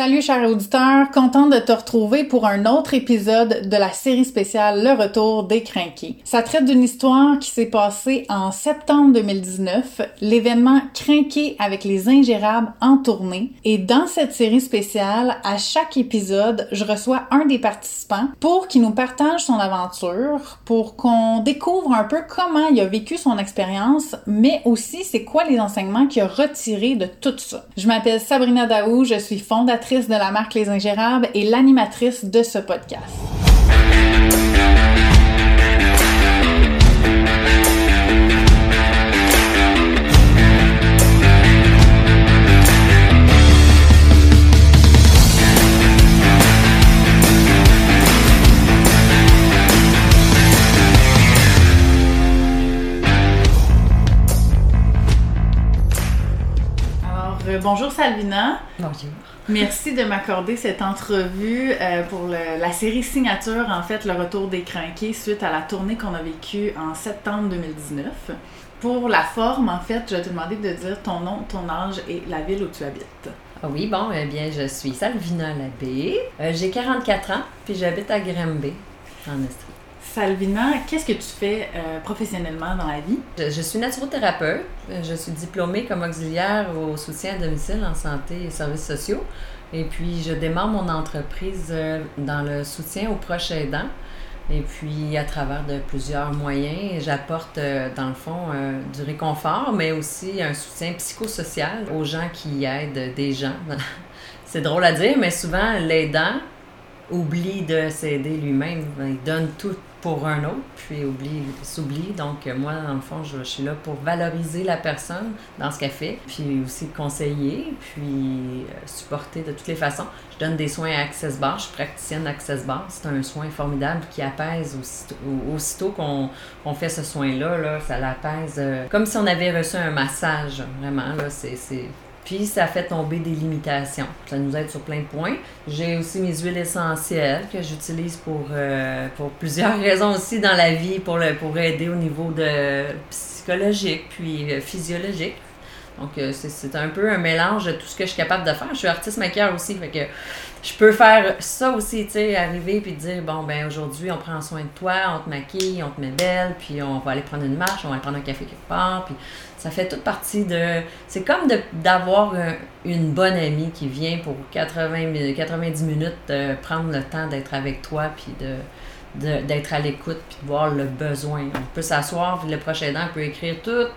Salut chers auditeurs, contente de te retrouver pour un autre épisode de la série spéciale Le Retour des Crinqués. Ça traite d'une histoire qui s'est passée en septembre 2019, l'événement Crinqué avec les ingérables en tournée. Et dans cette série spéciale, à chaque épisode, je reçois un des participants pour qu'il nous partage son aventure, pour qu'on découvre un peu comment il a vécu son expérience, mais aussi c'est quoi les enseignements qu'il a retirés de tout ça. Je m'appelle Sabrina Daou, je suis fondatrice de la marque Les Ingérables et l'animatrice de ce podcast. Euh, bonjour Salvina. Bonjour. Merci de m'accorder cette entrevue euh, pour le- la série signature, en fait, le retour des crinqués suite à la tournée qu'on a vécue en septembre 2019. Pour la forme, en fait, je vais te demander de dire ton nom, ton âge et la ville où tu habites. Ah oui, bon, eh bien, je suis Salvina Labbé. Euh, j'ai 44 ans, puis j'habite à Granby, en Estrie. Salvina, qu'est-ce que tu fais euh, professionnellement dans la vie? Je, je suis naturothérapeute. Euh, Je suis diplômée comme auxiliaire au soutien à domicile en santé et services sociaux. Et puis, je démarre mon entreprise euh, dans le soutien aux proches aidants. Et puis, à travers de plusieurs moyens, j'apporte, dans le fond, du réconfort, mais aussi un soutien psychosocial aux gens qui aident des gens. C'est drôle à dire, mais souvent, l'aidant oublie de s'aider lui-même. Il donne tout pour un autre, puis oublie, s'oublie. Donc, euh, moi, dans le fond, je, suis là pour valoriser la personne dans ce qu'elle fait, puis aussi conseiller, puis euh, supporter de toutes les façons. Je donne des soins à Access Bar, je suis praticienne d'Access Bar. C'est un soin formidable qui apaise aussitôt, au- aussitôt qu'on fait ce soin-là, là, ça l'apaise euh, comme si on avait reçu un massage, vraiment. Là, c'est... Puis ça fait tomber des limitations. Ça nous aide sur plein de points. J'ai aussi mes huiles essentielles que j'utilise pour, euh, pour plusieurs raisons aussi dans la vie, pour, pour aider au niveau de psychologique puis euh, physiologique. Donc, euh, c'est, c'est un peu un mélange de tout ce que je suis capable de faire. Je suis artiste maquilleur aussi, fait que je peux faire ça aussi, tu sais, arriver puis dire, bon, ben aujourd'hui, on prend soin de toi, on te maquille, on te met belle, puis on va aller prendre une marche, on va aller prendre un café quelque part, puis ça fait toute partie de... C'est comme d'avoir un- une bonne amie qui vient pour 80, mi- 90 minutes euh, prendre le temps d'être avec toi, puis de d'être à l'écoute puis de voir le besoin. On peut s'asseoir, puis le prochain aidant peut écrire toutes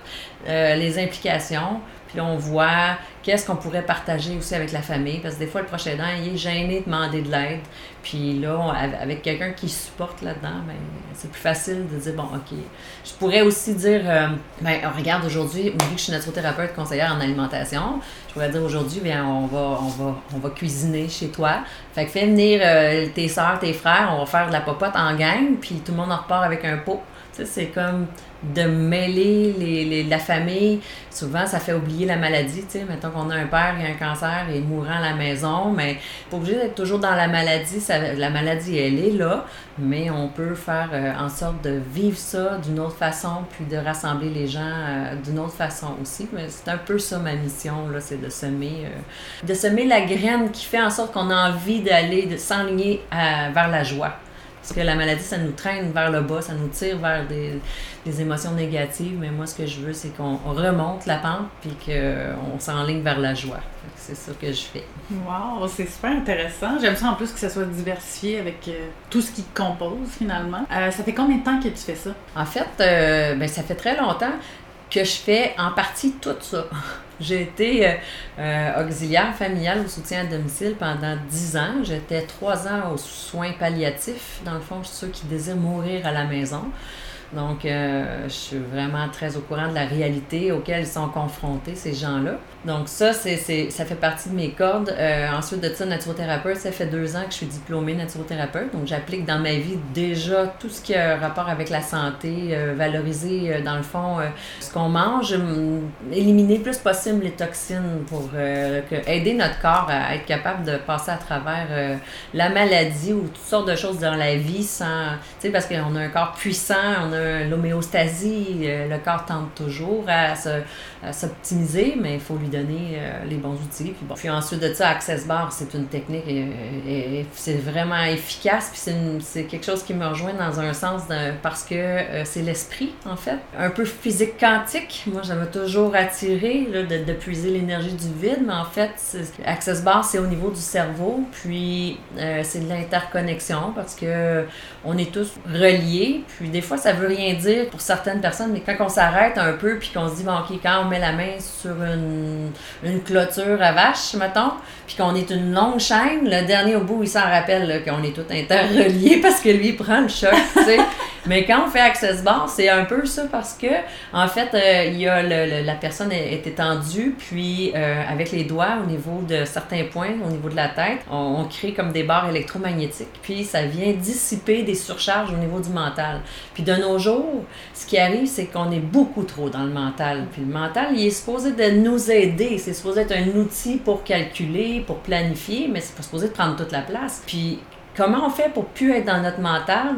euh, les implications, puis on voit qu'est-ce qu'on pourrait partager aussi avec la famille, parce que des fois, le prochain aidant, il est gêné de demander de l'aide, puis là, on- avec quelqu'un qui supporte là-dedans, ben, c'est plus facile de dire, bon, OK. Je pourrais aussi dire, euh, ben, regarde, aujourd'hui, vu que je suis naturothérapeute conseillère en alimentation, je pourrais dire aujourd'hui, bien, on on, on va cuisiner chez toi. Fait que fais venir euh, tes soeurs, tes frères, on va faire de la popote en gang, puis tout le monde en repart avec un pot. C'est comme de mêler les, les- la famille. Souvent, ça fait oublier la maladie. Tu sais, mettons qu'on a un père qui a un cancer et mourant à la maison, mais pas obligé d'être toujours dans la maladie. La maladie, elle est là, mais on peut faire euh, en sorte de vivre ça d'une autre façon, puis de rassembler les gens euh, d'une autre façon aussi. Mais c'est un peu ça ma mission, là, c'est de semer, euh, de semer la graine qui fait en sorte qu'on a envie d'aller, de s'enligner vers la joie. Parce que la maladie, ça nous traîne vers le bas, ça nous tire vers des, des émotions négatives. Mais moi, ce que je veux, c'est qu'on remonte la pente puis qu'on s'enligne vers la joie. C'est ça que je fais. Wow, c'est super intéressant. J'aime ça en plus que ça soit diversifié avec euh, tout ce qui te compose finalement. Euh, ça fait combien de temps que tu fais ça? En fait, euh, ben, ça fait très longtemps que je fais en partie tout ça. J'ai été euh, euh, auxiliaire familiale au soutien à domicile pendant 10 ans. J'étais 3 ans aux soins palliatifs, dans le fond, ceux qui désirent mourir à la maison. Donc, euh, je suis vraiment très au courant de la réalité auquel ils sont confrontés, ces gens-là. Donc, ça, c'est, ça fait partie de mes cordes. Euh, ensuite de ça, naturothérapeute, ça fait deux ans que je suis diplômée naturothérapeute. Donc, j'applique dans ma vie déjà tout ce qui a rapport avec la santé, euh, valoriser, euh, dans le fond, euh, ce qu'on mange, hum, éliminer le plus possible les toxines pour euh, que- aider notre corps à être capable de passer à travers euh, la maladie ou toutes sortes de choses dans la vie sans. Tu sais, parce qu'on a un corps puissant, on a l'homéostasie, le corps tente toujours à se- à s'optimiser, mais il faut lui donner les bons outils. Puis, ensuite de ça, Access Bar, c'est une technique et, c'est vraiment efficace. Puis c'est quelque chose qui me rejoint dans un sens parce que c'est l'esprit, en fait. Un peu physique quantique. Moi, j'avais toujours attiré de, puiser l'énergie du vide, mais en fait, Access Bar, c'est au niveau du cerveau. Puis c'est de l'interconnexion parce que on est tous reliés. Puis des fois, ça veut rien dire pour certaines personnes, mais quand on s'arrête un peu, puis qu'on se dit, bon, OK, quand on met la main sur une, une clôture à vache, mettons, puis qu'on est une longue chaîne, le dernier au bout, il s'en rappelle qu'on est tous interreliés parce que lui, il prend le choc, tu sais. Mais quand on fait Access Bar, c'est un peu ça parce que, en fait, euh, il y a le, la personne est, étendue, puis euh, avec les doigts au niveau de certains points, au niveau de la tête, on, on crée comme des barres électromagnétiques, puis ça vient dissiper des surcharges au niveau du mental. Puis de nos jours, ce qui arrive, c'est qu'on est beaucoup trop dans le mental. Puis le mental, il est supposé de nous aider. C'est supposé être un outil pour calculer, pour planifier, mais c'est pas supposé de prendre toute la place. Puis comment on fait pour plus être dans notre mental?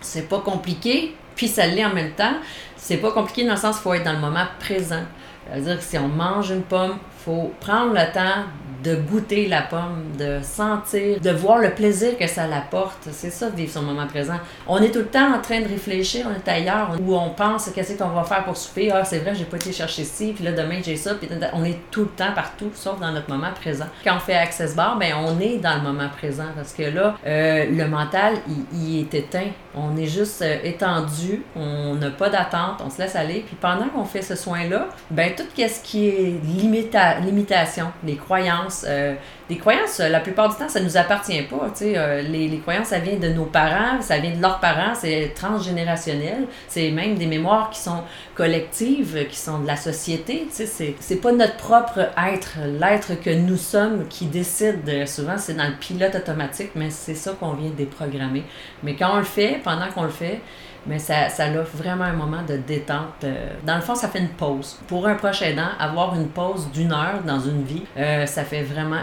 C'est pas compliqué, puis ça l'est en même temps. C'est pas compliqué dans le sens qu'il faut être dans le moment présent. C'est-à-dire que si on mange une pomme, faut prendre le temps de goûter la pomme, de sentir, de voir le plaisir que ça l'apporte. C'est ça, vivre son moment présent. On est tout le temps en train de réfléchir, on est ailleurs, où on pense qu'est-ce qu'on va faire pour souper? Ah, c'est vrai, j'ai pas été chercher ci, puis là, demain, j'ai ça. Puis on est tout le temps partout, sauf dans notre moment présent. Quand on fait Access Bar, ben, on est dans le moment présent parce que là, euh, le mental, il, est éteint. On est juste euh, étendu, on n'a pas d'attente, on se laisse aller. Puis pendant qu'on fait ce soin-là, ben, tout ce qui est limita limitation, les croyances, euh, des croyances, la plupart du temps, ça ne nous appartient pas. Euh, les, les, croyances, ça vient de nos parents, ça vient de leurs parents, c'est transgénérationnel. C'est même des mémoires qui sont collectives, qui sont de la société. C'est, c'est pas notre propre être, l'être que nous sommes qui décide. Souvent, c'est dans le pilote automatique, mais c'est ça qu'on vient déprogrammer. Mais quand on le fait, pendant qu'on le fait, mais ça, ça offre vraiment un moment de détente. Euh, dans le fond, ça fait une pause. Pour un proche aidant, avoir une pause d'une heure dans une vie, euh, ça fait vraiment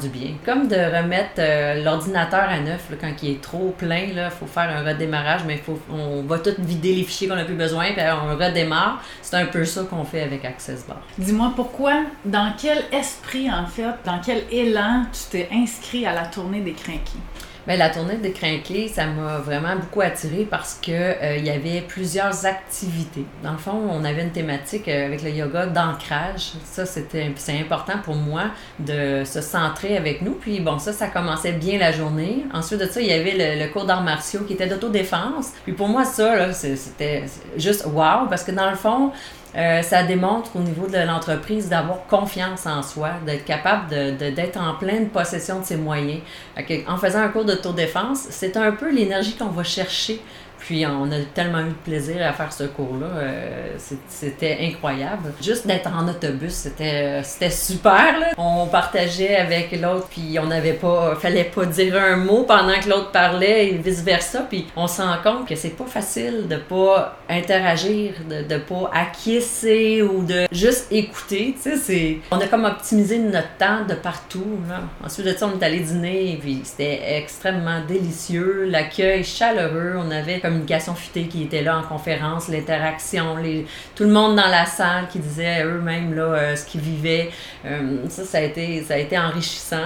du bien. Comme de remettre euh, l'ordinateur à neuf quand il est trop plein, il faut faire un redémarrage, mais on va tout vider les fichiers qu'on n'a plus besoin, puis on redémarre. C'est un peu ça qu'on fait avec Access Bar. Dis-moi pourquoi, dans quel esprit en fait, dans quel élan tu t'es inscrit à la tournée des Crinqués? Bien, la tournée de Crinqué, ça m'a vraiment beaucoup attiré parce que euh, il y avait plusieurs activités. Dans le fond, on avait une thématique euh, avec le yoga d'ancrage. Ça, c'était c'est important pour moi de se centrer avec nous. Puis bon, ça, ça commençait bien la journée. Ensuite de ça, il y avait le, cours d'arts martiaux qui était d'autodéfense. Puis pour moi, ça, c'était juste wow parce que dans le fond, euh, ça démontre au niveau de l'entreprise d'avoir confiance en soi, d'être capable de, d'être en pleine possession de ses moyens. En faisant un cours d'autodéfense, c'est un peu l'énergie qu'on va chercher puis on a tellement eu de plaisir à faire ce cours-là. Euh, c'était incroyable. Juste d'être en autobus, c'était super. Là. On partageait avec l'autre, puis on n'avait pas, fallait pas dire un mot pendant que l'autre parlait et vice versa. Puis on se rend compte que c'est pas facile de pas interagir, de, de pas acquiescer ou de juste écouter. C'est, on a comme optimisé notre temps de partout. Là. Ensuite de ça, on est allé dîner, puis c'était extrêmement délicieux. L'accueil chaleureux. On avait comme communication futée qui était là en conférence, l'interaction, tout le monde dans la salle qui disait eux-mêmes là, euh, ce qu'ils vivaient. Euh, ça, ça a, été, ça a été enrichissant.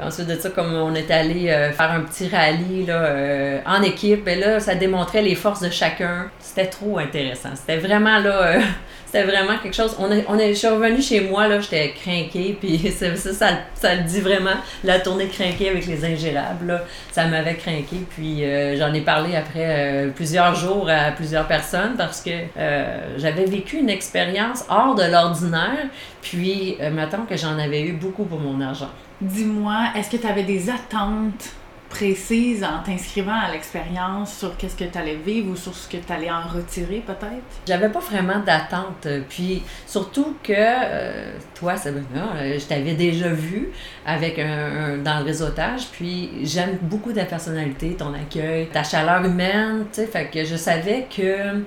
ensuite de ça, comme on est allé euh, faire un petit rallye là, en équipe, et là, ça démontrait les forces de chacun. C'était trop intéressant. C'était vraiment là c'était vraiment quelque chose. On est, on est, je suis revenue chez moi, là, j'étais craquée, puis ça, ça, ça, le dit vraiment. La tournée craquée avec les ingérables, ça m'avait craqué. Puis j'en ai parlé après plusieurs jours à plusieurs personnes parce que euh, j'avais vécu une expérience hors de l'ordinaire. Puis, mettons que j'en avais eu beaucoup pour mon argent. Dis-moi, est-ce que tu avais des attentes précise en t'inscrivant à l'expérience sur qu'est-ce que tu allais vivre ou sur ce que tu allais en retirer peut-être? J'avais pas vraiment d'attente. Puis surtout que euh, toi, Sabrina, euh, je t'avais déjà vu avec un, dans le réseautage. Puis j'aime beaucoup ta personnalité, ton accueil, ta chaleur humaine. Fait que je savais que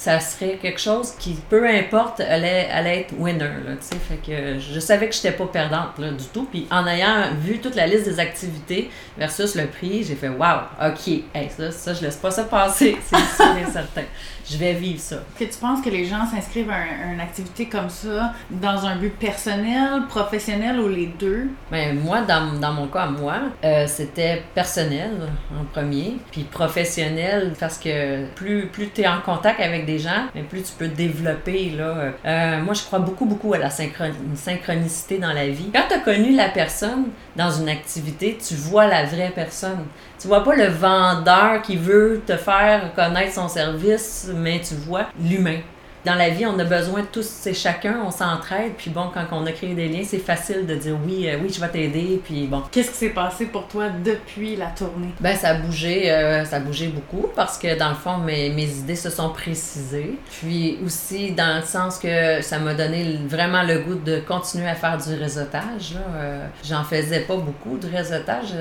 ça serait quelque chose qui, peu importe, allait, allait être winner. Là, fait que je savais que je n'étais pas perdante là, du tout. Puis en ayant vu toute la liste des activités versus le prix, j'ai fait Wow, OK, hey, ça, ça, je laisse pas ça passer, c'est sûr et certain je vais vivre ça. Que tu penses que les gens s'inscrivent à, une activité comme ça dans un but personnel, professionnel ou les deux? Ben, moi, dans, dans mon cas, moi, euh, c'était personnel en premier, puis professionnel parce que plus, plus tu es en contact avec des gens, plus tu peux développer. Là, euh, moi, je crois beaucoup, beaucoup à la synchronicité dans la vie. Quand tu as connu la personne dans une activité, tu vois la vraie personne. Tu vois pas le vendeur qui veut te faire connaître son service, mais tu vois l'humain dans la vie, on a besoin de tous c'est chacun, on s'entraide. Puis bon, quand on a créé des liens, c'est facile de dire oui, euh, oui, je vais t'aider. Puis bon. Qu'est-ce qui s'est passé pour toi depuis la tournée? Ben, ça a bougé, euh, ça a bougé beaucoup parce que dans le fond, mes, mes idées se sont précisées. Puis aussi, dans le sens que ça m'a donné vraiment le goût de continuer à faire du réseautage. Euh, j'en faisais pas beaucoup de réseautage.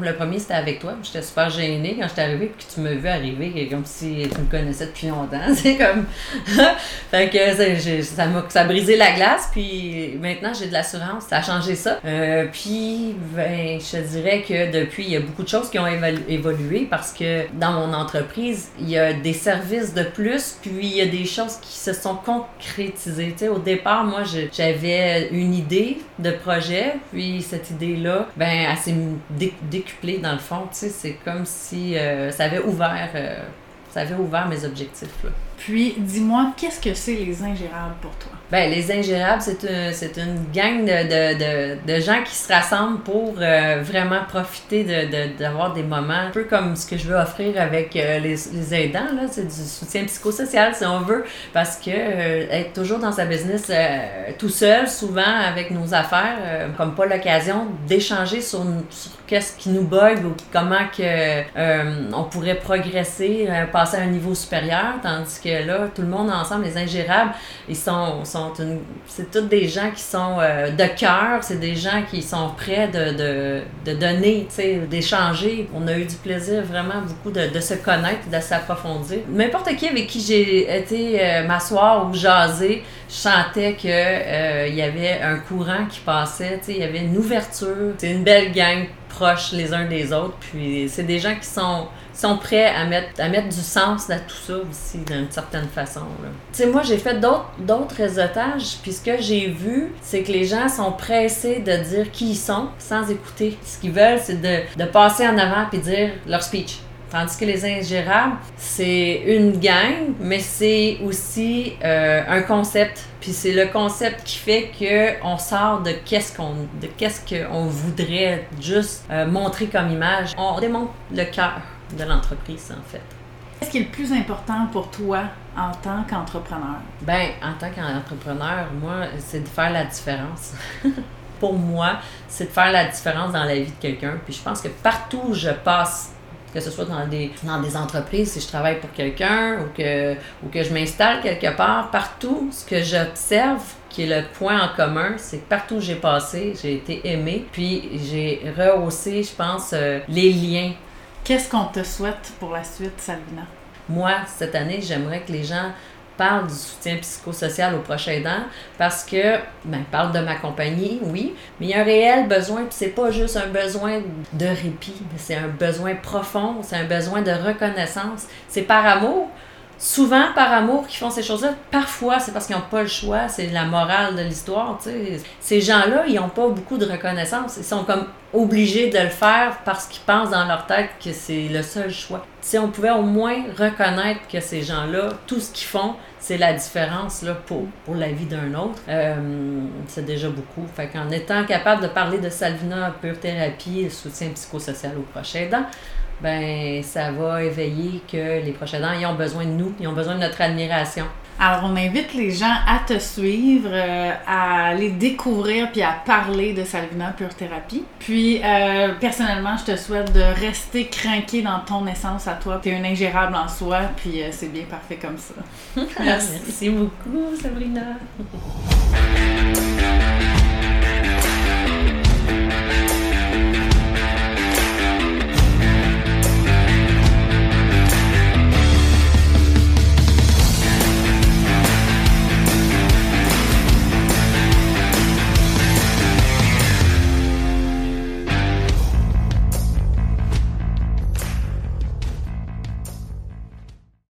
Le premier, c'était avec toi. J'étais super gênée quand j'étais arrivée puis que tu me vu arriver comme si tu me connaissais depuis longtemps. C'est comme. fait que ça, ça a brisé la glace, puis maintenant j'ai de l'assurance, ça a changé ça. Euh, puis, ben, je dirais que depuis, il y a beaucoup de choses qui ont évolué parce que dans mon entreprise, il y a des services de plus, puis il y a des choses qui se sont concrétisées. au départ, moi, j'avais une idée de projet, puis cette idée-là, ben, elle s'est décuplée dans le fond. C'est comme si euh, ça avait ouvert. Euh, ça avait ouvert mes objectifs. Là. Puis, dis-moi, qu'est-ce que c'est les ingérables pour toi? Ben, les ingérables, c'est une, c'est une gang de, de, de, gens qui se rassemblent pour euh, vraiment profiter de, d'avoir des moments, un peu comme ce que je veux offrir avec euh, les, les, aidants, là, c'est du soutien psychosocial, si on veut, parce que euh, être toujours dans sa business tout seul, souvent avec nos affaires, comme pas l'occasion d'échanger sur, sur qu'est-ce qui nous bug ou comment que, on pourrait progresser, passer à un niveau supérieur, tandis que là, tout le monde ensemble, les ingérables, ils sont c'est tous des gens qui sont euh, de cœur, c'est des gens qui sont prêts de, de, de donner, d'échanger. On a eu du plaisir vraiment beaucoup de, se connaître, de s'approfondir. N'importe qui avec qui j'ai été euh, m'asseoir ou jaser, je sentais que euh, y avait un courant qui passait, il y avait une ouverture. C'est une belle gang proche les uns des autres. Puis c'est des gens qui sont sont prêts à mettre, à mettre du sens à tout ça aussi, d'une certaine façon. Tu sais, moi, j'ai fait d'autres réseautages, puis ce que j'ai vu, c'est que les gens sont pressés de dire qui ils sont sans écouter. Ce qu'ils veulent, c'est de, de passer en avant puis dire leur speech. Tandis que les ingérables, c'est une gang, mais c'est aussi euh, un concept. Puis c'est le concept qui fait que on sort de qu'est-ce qu'on de qu'est-ce voudrait juste euh, montrer comme image. On démontre le cœur de l'entreprise, en fait. Qu'est-ce qui est le plus important pour toi en tant qu'entrepreneur? Ben, en tant qu'entrepreneur, moi, c'est de faire la différence. pour moi, c'est de faire la différence dans la vie de quelqu'un. Puis je pense que partout où je passe, que ce soit dans des, dans des entreprises, si je travaille pour quelqu'un ou que, ou que je m'installe quelque part, partout, ce que j'observe, qui est le point en commun, c'est que partout où j'ai passé, j'ai été aimé, puis j'ai rehaussé, je pense, euh, les liens Qu'est-ce qu'on te souhaite pour la suite, Salvina? Moi, cette année, j'aimerais que les gens parlent du soutien psychosocial au prochain aidant parce que, ben, parle de ma compagnie, oui, mais il y a un réel besoin, puis c'est pas juste un besoin de répit, c'est un besoin profond, c'est un besoin de reconnaissance. C'est par amour, souvent par amour qu'ils font ces choses-là. Parfois, c'est parce qu'ils n'ont pas le choix. C'est la morale de l'histoire. Ces gens-là, ils n'ont pas beaucoup de reconnaissance. Ils sont comme obligés de le faire parce qu'ils pensent dans leur tête que c'est le seul choix. Si on pouvait au moins reconnaître que ces gens-là, tout ce qu'ils font, c'est la différence là, pour, pour la vie d'un autre, euh, c'est déjà beaucoup. Fait qu'en étant capable de parler de Salvina Pure Thérapie et soutien psychosocial au prochain aidant, ben ça va éveiller que les prochains dents, ils ont besoin de nous, ils ont besoin de notre admiration. Alors, on invite les gens à te suivre, euh, à les découvrir puis à parler de Salvina Pure Thérapie. Puis, euh, personnellement, je te souhaite de rester craqué dans ton essence à toi. Tu es un ingérable en soi, puis euh, c'est bien parfait comme ça. Merci beaucoup, Sabrina.